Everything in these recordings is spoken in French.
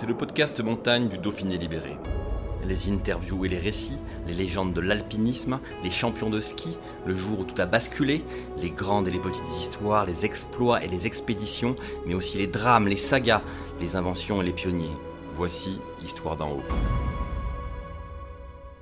C'est le podcast montagne du Dauphiné libéré. Les interviews et les récits, les légendes de l'alpinisme, les champions de ski, le jour où tout a basculé, les grandes et les petites histoires, les exploits et les expéditions, mais aussi les drames, les sagas, les inventions et les pionniers. Voici Histoire d'en haut.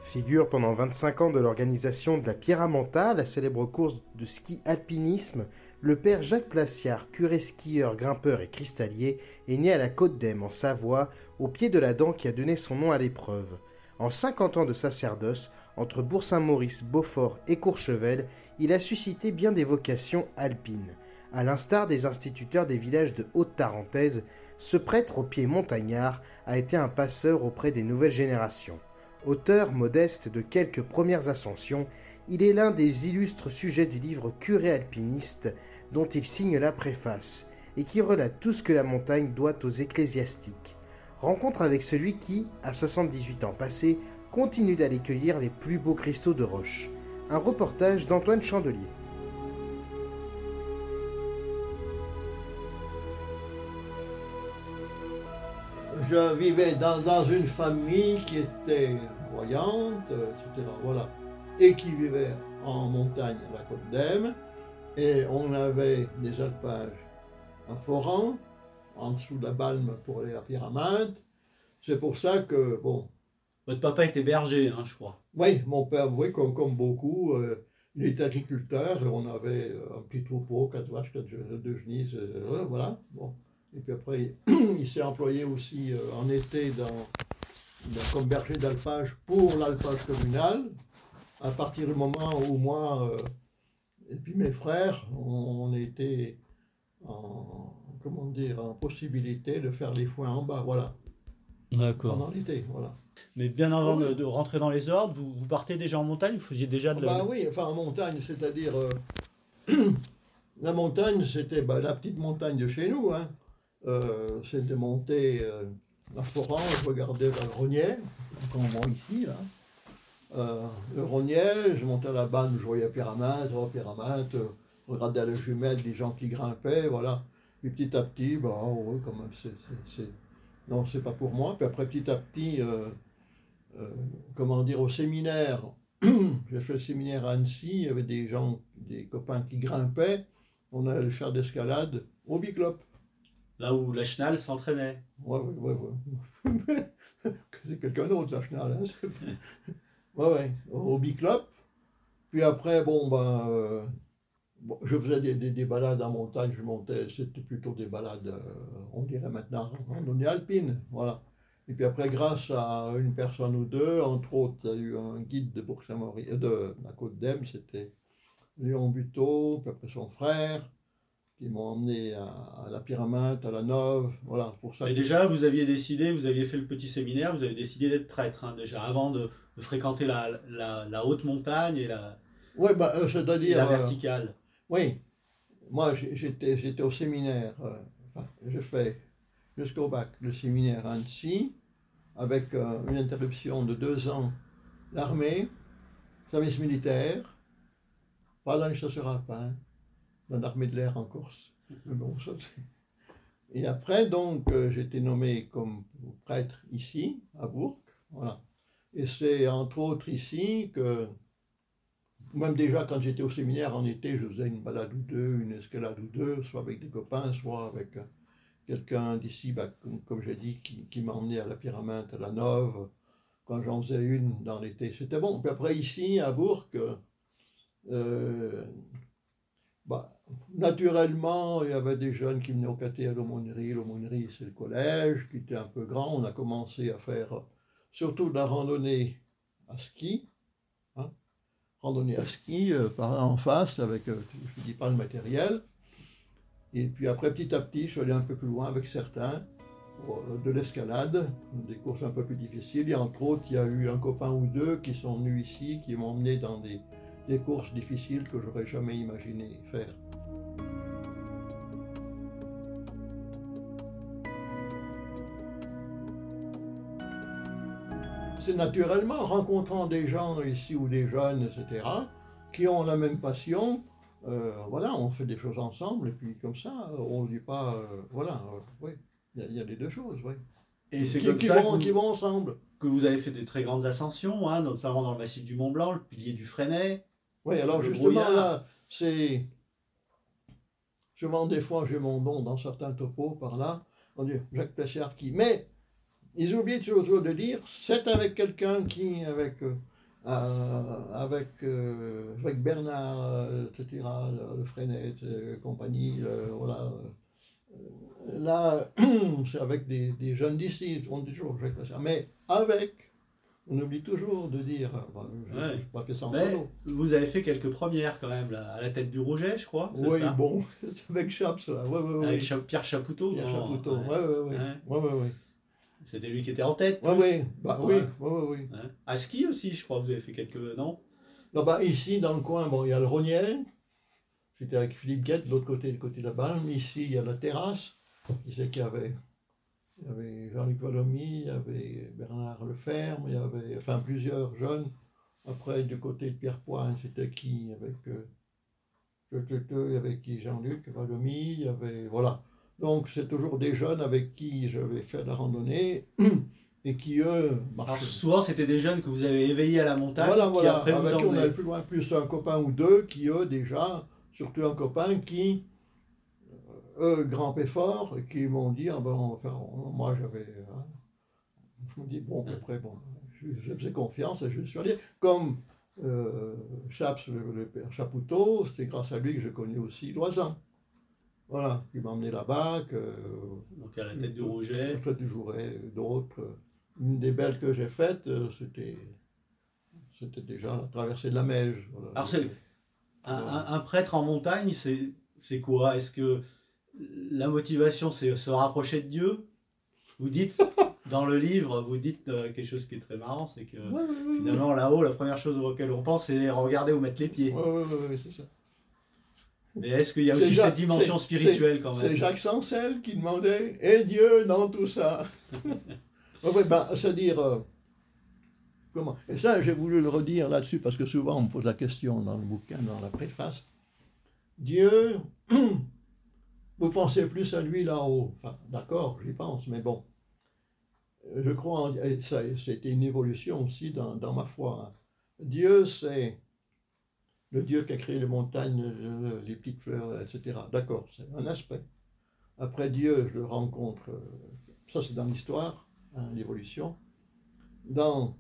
Figure pendant 25 ans de l'organisation de la Pierramenta, la célèbre course de ski alpinisme, le père Jacques Placiard, curé skieur, grimpeur et cristallier, est né à la Côte d'Aime, en Savoie, au pied de la dent qui a donné son nom à l'épreuve. En 50 ans de sacerdoce, entre Bourg-Saint-Maurice, Beaufort et Courchevel, il a suscité bien des vocations alpines. À l'instar des instituteurs des villages de Haute-Tarentaise, ce prêtre au pied montagnard a été un passeur auprès des nouvelles générations. Auteur modeste de quelques premières ascensions, il est l'un des illustres sujets du livre Curé alpiniste dont il signe la préface et qui relate tout ce que la montagne doit aux ecclésiastiques. Rencontre avec celui qui, à 78 ans passés, continue d'aller cueillir les plus beaux cristaux de roche. Un reportage d'Antoine Chandelier. je vivais dans, une famille qui était voyante, etc. Voilà. Et qui vivait en montagne à la côte d'Aime. Et on avait des alpages à Foran, en dessous de la Balme pour aller à Pyramide. C'est pour ça que, bon. Votre papa était berger, hein, je crois. Oui, mon père, oui, comme, comme beaucoup, euh, il était agriculteur et on avait euh, un petit troupeau, quatre vaches, quatre, deux genisses, euh, voilà. Bon. Et puis après, il s'est employé aussi euh, en été dans, dans- comme berger d'alpage pour l'alpage communal. À partir du moment où moi et puis mes frères, on, on était en, comment dire, en possibilité de faire les foins en bas, voilà, D'accord. pendant l'été, voilà. Mais bien avant de, de rentrer dans les ordres, vous, vous partez déjà en montagne Vous faisiez déjà de la... Bah oui, enfin en montagne, c'est-à-dire euh, la montagne, c'était bah, la petite montagne de chez nous. Hein. Euh, c'était monter euh, à Foran, je regardais vers le Rognier, comme on ici là. Euh, le Rognier, je montais à la banne, je voyais Pyramide, oh, Pyramide, euh, à la jumelle des gens qui grimpaient, voilà. Puis petit à petit, bah oh, oui, quand même, c'est, non, c'est pas pour moi. Puis après, petit à petit, euh, euh, comment dire, au séminaire, j'ai fait le séminaire à Annecy, il y avait des gens, des copains qui grimpaient. On allait faire d'escalade au Biclop. Là où la chenal s'entraînait. Ouais, ouais, ouais, ouais. C'est quelqu'un d'autre, la chenal. Hein. ouais, ouais, au Biclop. Puis après, bon, ben, euh, je faisais des, des- des balades en montagne, je montais, c'était plutôt des balades, euh, on dirait maintenant, randonnée alpine, voilà. Et puis après, grâce à une personne ou deux, entre autres, il y a eu un guide de euh, de la Côte d'Aime, c'était Léon Buteau, puis après son frère, qui m'ont emmené à, à la Pyramide, à la Nove, voilà, pour ça Et que- déjà, vous aviez décidé, vous aviez fait le petit séminaire, vous avez décidé d'être prêtre, hein, déjà, avant de, de fréquenter la, la- la haute montagne et la, Ouais, bah, euh, et c'est-à-dire. la euh, verticale. oui, moi j'étais, j'étais au séminaire, euh, enfin, j'ai fait jusqu'au bac le séminaire à Annecy, avec euh, une interruption de deux ans, l'armée, service militaire, pas dans les chasseurs alpins, dans l'armée de l'air en Corse. Mais bon, ça, Et après, donc, euh, j'ai été nommé comme prêtre ici, à Bourg, voilà. Et c'est entre autres ici que même déjà, quand j'étais au séminaire en été, je faisais une balade ou deux, une escalade ou deux, soit avec des copains, soit avec euh, quelqu'un d'ici, bah, comme, comme j'ai dit, qui, qui m'a emmené à la Pyramide, à la Nove, quand j'en faisais une dans l'été. C'était bon. Puis après, ici, à Bourg, euh, bah, naturellement, il y avait des jeunes qui venaient au caté à l'aumônerie. L'aumônerie, c'est le collège, qui était un peu grand. On a commencé à faire surtout de la randonnée à ski randonnée à ski euh, par en face avec, euh, je ne dis pas le matériel. Et puis après, petit à petit, je suis allé un peu plus loin avec certains, euh, de l'escalade, des courses un peu plus difficiles. Et entre autres, il y a eu un copain ou deux qui sont venus ici, qui m'ont emmené dans des, des courses difficiles que j'aurais jamais imaginé faire. C'est naturellement rencontrant des gens ici ou des jeunes, etc., qui ont la même passion. euh, voilà, on fait des choses ensemble et puis comme ça, on ne dit pas, euh, voilà, euh, oui, il y, a- il y a les deux choses, oui. Et c'est Qui, comme qui ça vont, qui vont ensemble. que vous avez fait des très grandes ascensions, hein, notamment dans le massif du Mont Blanc, le pilier du Freinet. Oui, alors Le justement, brouillard. là, c'est. Souvent, des fois, j'ai mon nom dans certains topos par là. On dit Jacques Plessiard qui. Mais ils oublient toujours de dire c'est avec quelqu'un qui, avec. euh, euh, avec, euh, avec Bernard, etc., le, Freinet, compagnie, voilà. Là, c'est avec des, des jeunes d'ici, on dit toujours Jacques Plessiard. Mais avec, on oublie toujours de dire. je Ouais. fait ça en Mais vous avez fait quelques premières quand même, là, à la tête du Rouget, je crois. Oui, ça bon, avec Chaps, là. Ouais, ouais. Avec Cha- Pierre Chapoutot. Pierre Chapoutot. Ouais, ouais, ouais. C'était lui qui était en tête. Plus. ouais. Bah oui, ouais. Ouais. À ski aussi, je crois, vous avez fait quelques. Non? Non, bah, ici, dans le coin, bon, il y a le Rognier. C'était avec Philippe Guette, de l'autre côté, le côté de la Balme. Ici, il y a la terrasse. Qui c'est qu'il y avait? Il y avait Jean-Luc Valomy, il y avait Bernard Leferme, il y avait, enfin, plusieurs jeunes. Après, du côté de Pierre Poin, c'était qui? Avec, euh, il y avait qui? Jean-Luc Valomy, il y avait, voilà. Donc, c'est toujours des jeunes avec qui je vais faire de la randonnée et qui, eux, Alors souvent, c'était des jeunes que vous avez éveillés à la montagne, Voilà, qui voilà, après vous avec qui on allait plus loin, plus un copain ou deux qui, eux, déjà, surtout un copain qui, eux, grimpaient fort et qui m'ont dit, ah ben, enfin, moi j'avais. hein, je me dis, bon, après, bon, je, je faisais confiance et je suis allé. Comme euh, Chaps, le, le père Chapoutot, c'était grâce à lui que j'ai connu aussi Loisan. Voilà, qui m'a emmené là-bas, que. Donc à la tête du Rouget. Toi, du Jouret, d'autres. Une des belles que j'ai faites, euh, c'était. C'était déjà la traversée de la Meige. voilà. Alors, c'est- Un, un- un prêtre en montagne, c'est c'est quoi? Est-ce que la motivation, c'est se rapprocher de Dieu Vous dites, dans le livre, vous dites euh, quelque chose qui est très marrant, c'est que Ouais, ouais, ouais, finalement, là-haut, la première chose auquel on pense, c'est regarder où mettre les pieds. ouais, ouais, ouais, c'est ça. Mais est-ce qu'il y a C'est aussi Jacques- cette dimension c'est- spirituelle quand C'est même? Jacques Sancel qui demandait Et Dieu dans tout ça? Ouais, ben, C'est-à-dire. euh, comment? Et ça, j'ai voulu le redire là-dessus parce que souvent on me pose la question dans le bouquin, dans la préface. Dieu, vous pensez plus à lui là-haut. D'accord, j'y pense, mais bon. Je crois, c'était une évolution aussi dans, ma foi. hein. Dieu, c'est le Dieu qui a créé les montagnes, le- les petites fleurs, etc. D'accord, c'est un aspect. Après Dieu, je le rencontre, ça c'est dans l'histoire, hein, l'évolution, dans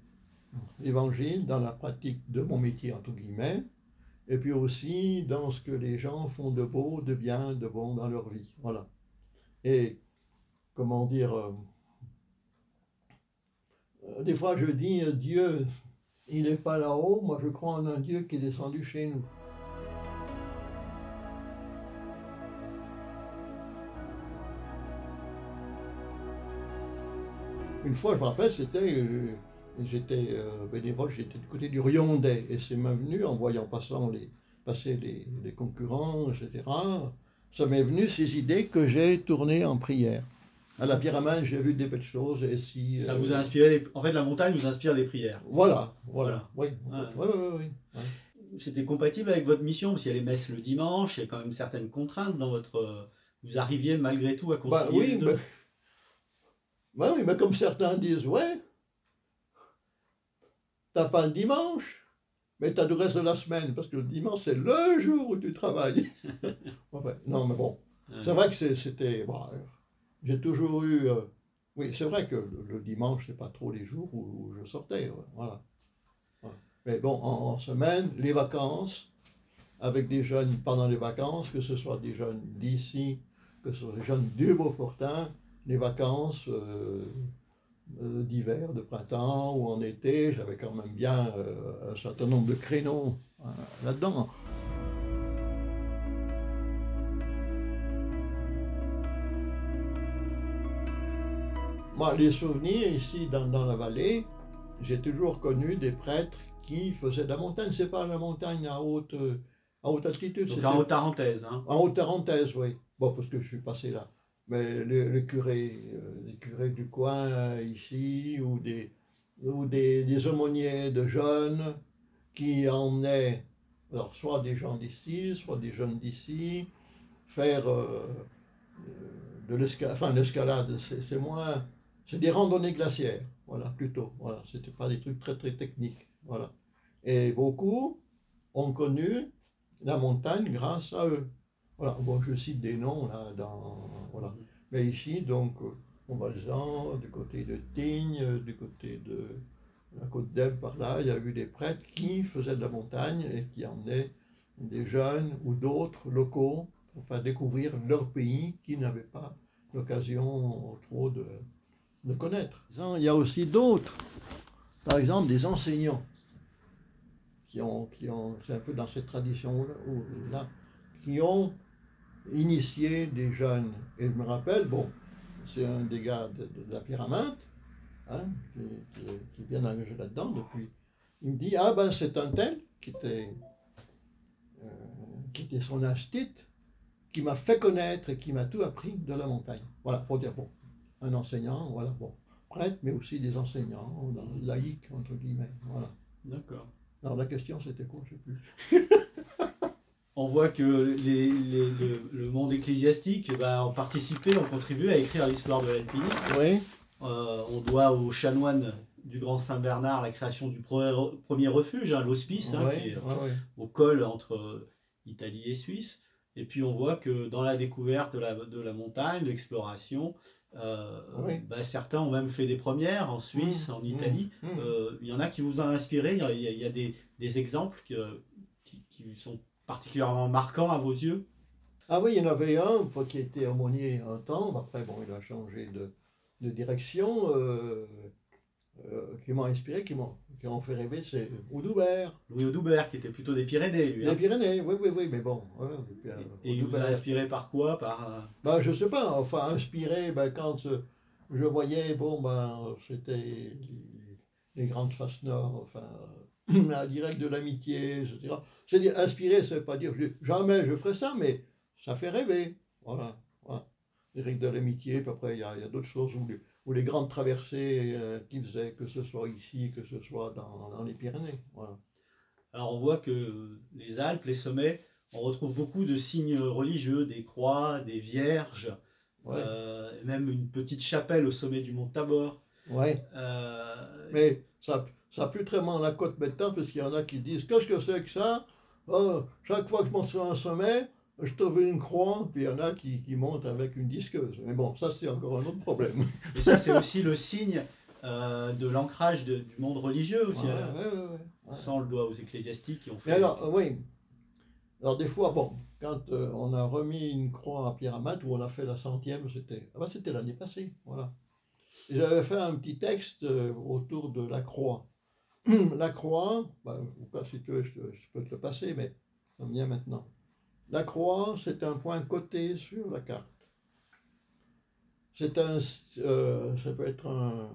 l'évangile, dans la pratique de mon métier, entre guillemets, et puis aussi dans ce que les gens font de beau, de bien, de bon dans leur vie. Voilà. Et, comment dire, euh, euh, des fois je dis, euh, Dieu, il n'est pas là-haut, moi je crois en un Dieu qui est descendu chez nous. Une fois, je me rappelle, c'était, j'étais euh, bénévole, j'étais du côté du Riondais, et c'est venu en voyant passant les, passer les, les concurrents, etc. Ça m'est venu ces idées que j'ai tournées en prière. À la main, j'ai vu des belles choses, et si... Ça euh, vous a inspiré, des- en fait, la montagne vous inspire des prières. Voilà, voilà, oui, oui, oui, oui, oui. C'était compatible avec votre mission, parce qu'il y a les messes le dimanche, il y a quand même certaines contraintes dans votre. Vous arriviez malgré tout à concilier Bah oui, les deux. bah, bah oui, mais comme certains disent, ouais, t'as pas le dimanche, mais t'as le reste de la semaine, parce que le dimanche, c'est le jour où tu travailles. Enfin, non, mais bon, c'est vrai que c'était... bon, euh, j'ai toujours eu... euh, oui, c'est vrai que le, le dimanche, c'est pas trop les jours où, où je sortais, ouais, voilà. Mais bon, en, en semaine, les vacances, avec des jeunes pendant les vacances, que ce soit des jeunes d'ici, que ce soit des jeunes du Beaufortin, les vacances euh, euh, d'hiver, de printemps ou en été. J'avais quand même bien euh, un certain nombre de créneaux hein, là-dedans. Moi, les souvenirs ici dans, la vallée, j'ai toujours connu des prêtres qui faisaient de la montagne. C'est pas la montagne à haute, euh, à haute altitude. Donc en haute arentaise. Hein. En haute arentaise, oui. Bon, parce que je suis passé là. Mais les curés, euh, les curés du coin euh, ici, ou des, ou des, des aumôniers de jeunes qui emmenaient, alors soit des gens d'ici, soit des jeunes d'ici, faire euh, euh, de l'escalade. Enfin, l'escalade, c'est moins. C'est des randonnées glaciaires, voilà, plutôt. Voilà, c'était pas des trucs très très techniques. Voilà. Et beaucoup ont connu la montagne grâce à eux. Voilà, bon, je cite des noms là, dans, voilà. Mais ici, donc, euh, Montbalzan, du côté de Tignes, du côté de la côte d'Ève, par là, il y a eu des prêtres qui faisaient de la montagne et qui emmenaient des jeunes ou d'autres locaux pour faire découvrir leur pays qui n'avaient pas l'occasion trop de, de connaître. Il y a aussi d'autres, par exemple des enseignants qui ont, qui ont c'est un peu dans cette tradition-là, qui ont initié des jeunes. Et je me rappelle, bon, c'est un des gars de, de- de la pyramide, hein, qui, qui est- qui est bien engagé là-dedans depuis. Il me dit, ah ben c'est un tel qui était, euh, qui était son astite, qui m'a fait connaître et qui m'a tout appris de la montagne. Voilà, pour dire, bon, un enseignant, voilà, bon, prêtre, mais aussi des enseignants, laïcs, entre guillemets, voilà. D'accord. Alors la question c'était quoi, je sais plus. On voit que les- les- le, le monde ecclésiastique bah, ont participé, ont contribué à écrire l'histoire de l'alpinisme. Oui, Euh, on doit aux chanoines du Grand Saint-Bernard la création du pre- premier refuge, hein, l'hospice, hein, qui oui, est oui, au col entre Italie et Suisse. Et puis on voit que dans la découverte de la, de la montagne, l'exploration, euh, Oui. bah, certains ont même fait des premières en Suisse, Mmh, en mmh, Italie. mmh. Euh, Il y en a qui vous ont inspiré, il y a, y des, des exemples que- qui, qui sont particulièrement marquants à vos yeux? Ah oui, il y en avait un qui était aumônier un temps, après bon, il a changé de, de direction, euh, euh, qui m'a inspiré, qui m'ont qui m'ont fait rêver, c'est Oudoubert. Louis Audoubert, qui était plutôt des Pyrénées, lui. hein? Les Pyrénées, oui, oui, oui, mais bon. ouais, puis, euh, Et il vous a inspiré par quoi? Par Ben, je sais pas, enfin, inspiré, ben, quand je voyais, bon, ben, c'était les, les grandes faces nord, enfin, la directe de l'amitié, etc. C'est-à-dire, inspiré, ça veut pas dire, jamais je ferai ça, mais ça fait rêver. Voilà. voilà. Direct de l'amitié, puis après, il y a, d'autres choses où les, où les grandes traversées euh, qui faisaient, que ce soit ici, que ce soit dans, dans les Pyrénées. Voilà. Alors on voit que les Alpes, les sommets, on retrouve beaucoup de signes religieux, des croix, des vierges, Ouais. euh, même une petite chapelle au sommet du mont Tabor. ouais. Euh, Mais ça, ça pue très mal la côte maintenant, parce qu'il y en a qui disent Qu'est-ce que c'est que ça? Oh, Chaque fois que je monte sur un sommet, je trouve une croix, puis il y en a qui, qui montent avec une disqueuse. Mais bon, ça, c'est encore un autre problème. et ça, c'est aussi le signe euh, de l'ancrage du monde religieux aussi. Ouais, ouais, on le doit aux ecclésiastiques qui ont fait. Mais alors, euh, oui. Alors, des fois, bon, quand euh, on a remis une croix à Pyramide, où on a fait la centième, c'était ah ben, c'était l'année passée. Voilà. Et J'avais fait un petit texte euh, autour de la croix. La croix, pas si tu veux, je, peux te le passer, mais ça me vient maintenant. La croix, c'est un point coté sur la carte. C'est un, euh, ça peut être un,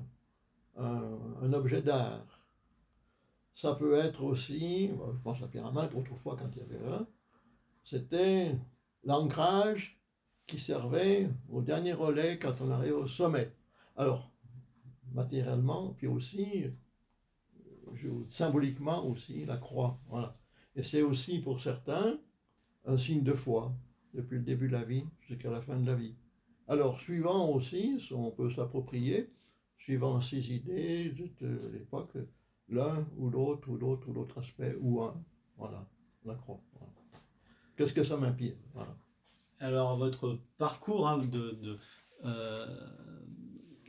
un, objet d'art. Ça peut être aussi, je pense à Pyramide, autrefois quand il y avait un, c'était l'ancrage qui servait au dernier relais quand on arrive au sommet. Alors, matériellement, puis aussi, symboliquement aussi, la croix. Voilà. Et c'est aussi pour certains un signe de foi, depuis le début de la vie jusqu'à la fin de la vie. Alors, suivant aussi, on peut s'approprier, suivant ses idées de l'époque, l'un ou l'autre ou l'autre ou l'autre aspect ou un. Voilà, la croix. Qu'est-ce que ça m'inspire voilà. Alors, votre parcours hein, de, euh,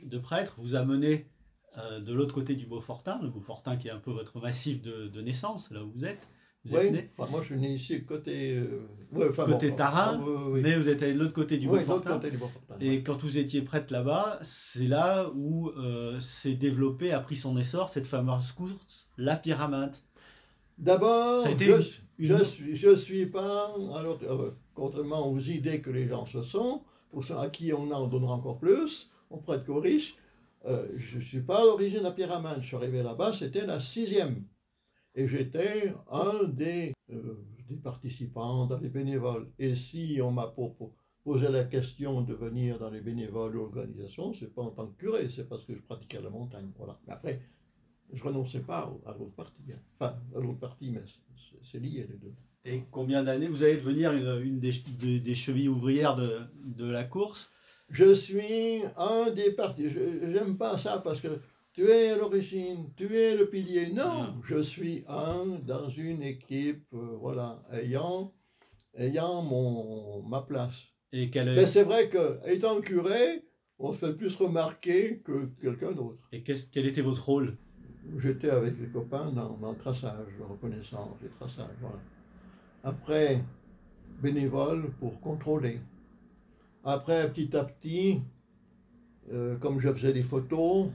de prêtre vous a mené euh, de l'autre côté du Beaufortin, le Beaufortin qui est un peu votre massif de, de naissance, là où vous êtes. Vous êtes Oui, né, enfin, moi je suis né ici côté. euh, ouais, enfin, Côté bon, Tarin, ah, oui, mais vous êtes allé de l'autre côté du Oui, Beaufortin. côté du Beaufortin. Et quand vous étiez prêtre là-bas, c'est là où euh, s'est développé, a pris son essor, cette fameuse course, la pyramide. D'abord, Ça je, une- je suis, je suis pas, alors, contrairement aux idées que les gens se sont, pour ceux à qui on en donnera encore plus, on prête qu'aux riches, euh, je ne suis pas à l'origine de la pyramide. Je suis arrivé là-bas, c'était la sixième. Et j'étais un des, euh, des participants dans les bénévoles. Et si on m'a posé la question de venir dans les bénévoles ou l'organisation, c'est pas en tant que curé, c'est parce que je pratiquais la montagne. Voilà. Mais après, je renonçais pas à l'autre partie. Hein. Enfin, à l'autre partie, mais c'est lié les deux. Et combien d'années vous allez devenir une, des, chevilles ouvrières de, la course? Je suis un des partis. J'aime pas ça parce que tu es à l'origine, tu es le pilier. Non, je suis un dans une équipe, euh, voilà, ayant, ayant mon, ma place. Et Mais c'est vrai que, étant curé, on se fait plus remarquer que quelqu'un d'autre. Et quel était votre rôle? J'étais avec les copains dans, dans, le traçage, reconnaissance et traçage, voilà. Après, bénévole pour contrôler. Après, petit à petit, euh, comme je faisais des photos,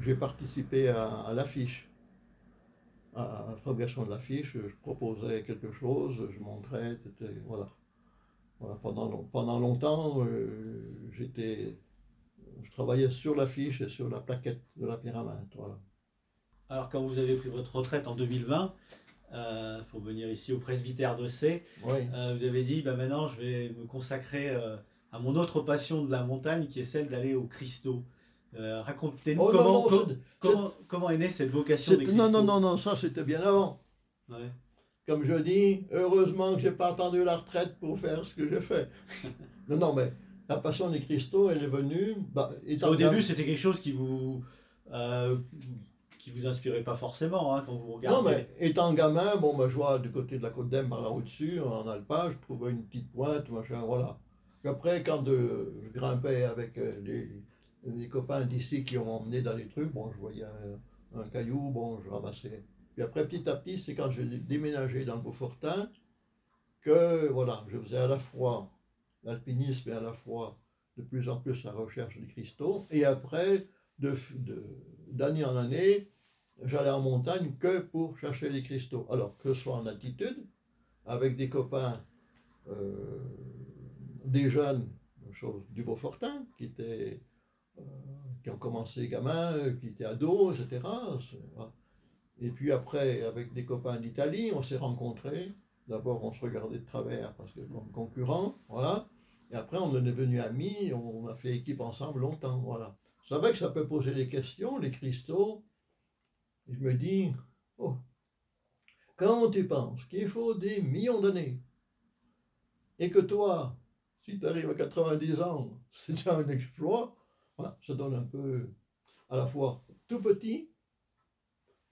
j'ai participé à, l'affiche, à, la fabrication de l'affiche. Je proposais quelque chose, je montrais, voilà. voilà. pendant, pendant longtemps, euh, j'étais, je travaillais sur l'affiche et sur la plaquette de la pyramide. Voilà. Alors, quand vous avez pris votre retraite en 2020, euh, pour venir ici au presbytère de C, vous avez dit bah, maintenant je vais me consacrer à mon autre passion de la montagne qui est celle d'aller au Christo. Euh, racontez-nous oh, comment, comment, comment, est née cette vocation des Non, non, non, non, ça c'était bien avant. Comme je dis, heureusement que j'ai pas attendu la retraite pour faire ce que j'ai fait. non, non, mais la passion des cristaux, elle est venue. Bah, Au début, c'était quelque chose qui vous. Euh, qui vous inspirait pas forcément hein, quand vous regardez. Non, mais étant gamin, bon, bah, je vois du côté de la côte d'Em par là au-dessus, en alpage, je trouvais une petite pointe, machin, voilà. Après, quand euh, je grimpais avec les, des copains d'ici qui ont emmené dans les trucs, bon, je voyais un, caillou, bon, je ramassais. Puis après, petit à petit, c'est quand j'ai déménagé dans le Beaufortin que, voilà, je faisais à la fois l'alpinisme et à la fois de plus en plus la recherche des cristaux. Et après, d'année en année, j'allais en montagne que pour chercher les cristaux. Alors, que ce soit en altitude, avec des copains, euh, des jeunes, du Beaufortin, qui étaient euh, qui ont commencé gamins, euh, qui étaient ados, etc. Et puis après, avec des copains d'Italie, on s'est rencontrés. D'abord, on se regardait de travers parce que comme concurrents, voilà. Et après, on est devenus amis, on a fait équipe ensemble longtemps, voilà. C'est vrai que ça peut poser des questions, les cristaux. je me dis, oh, quand tu penses qu'il faut des millions d'années, et que toi, si tu arrives à 90 ans, c'est déjà un exploit, ça donne un peu à la fois tout petit,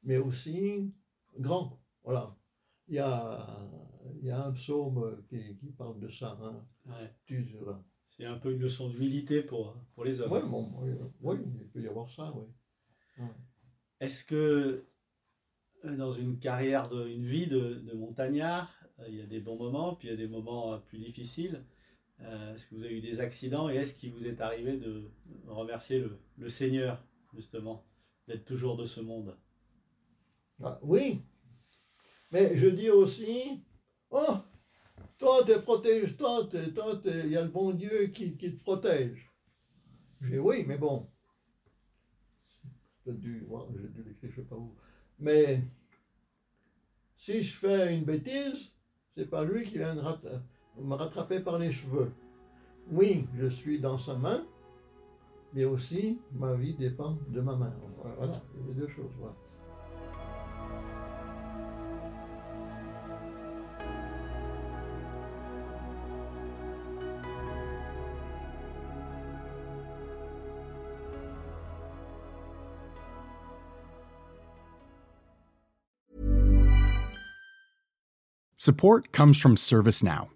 mais aussi grand. Voilà. Il y a, il y a un psaume qui, qui parle de ça. Hein. C'est un peu une leçon d'humilité pour, pour les hommes. oui, il peut y avoir ça, oui. Est-ce que euh, dans une carrière, de, une vie de, de montagnard, euh, il y a des bons moments, puis il y a des moments euh, plus difficiles? Euh, est-ce que vous avez eu des accidents et est-ce qu'il vous est arrivé de remercier le, Seigneur, justement, d'être toujours de ce monde? Ah, Oui, mais je dis aussi, oh, toi, tu protège, toi, il y a le bon Dieu qui, te protège. Je dis oui, mais bon, j'ai dû, dû l'écrire, je sais pas où. Mais si je fais une bêtise, c'est pas lui qui vient de me rattraper par les cheveux. Oui, je suis dans sa main, mais aussi ma vie dépend de ma main. Voilà, les deux choses. Support comes from ServiceNow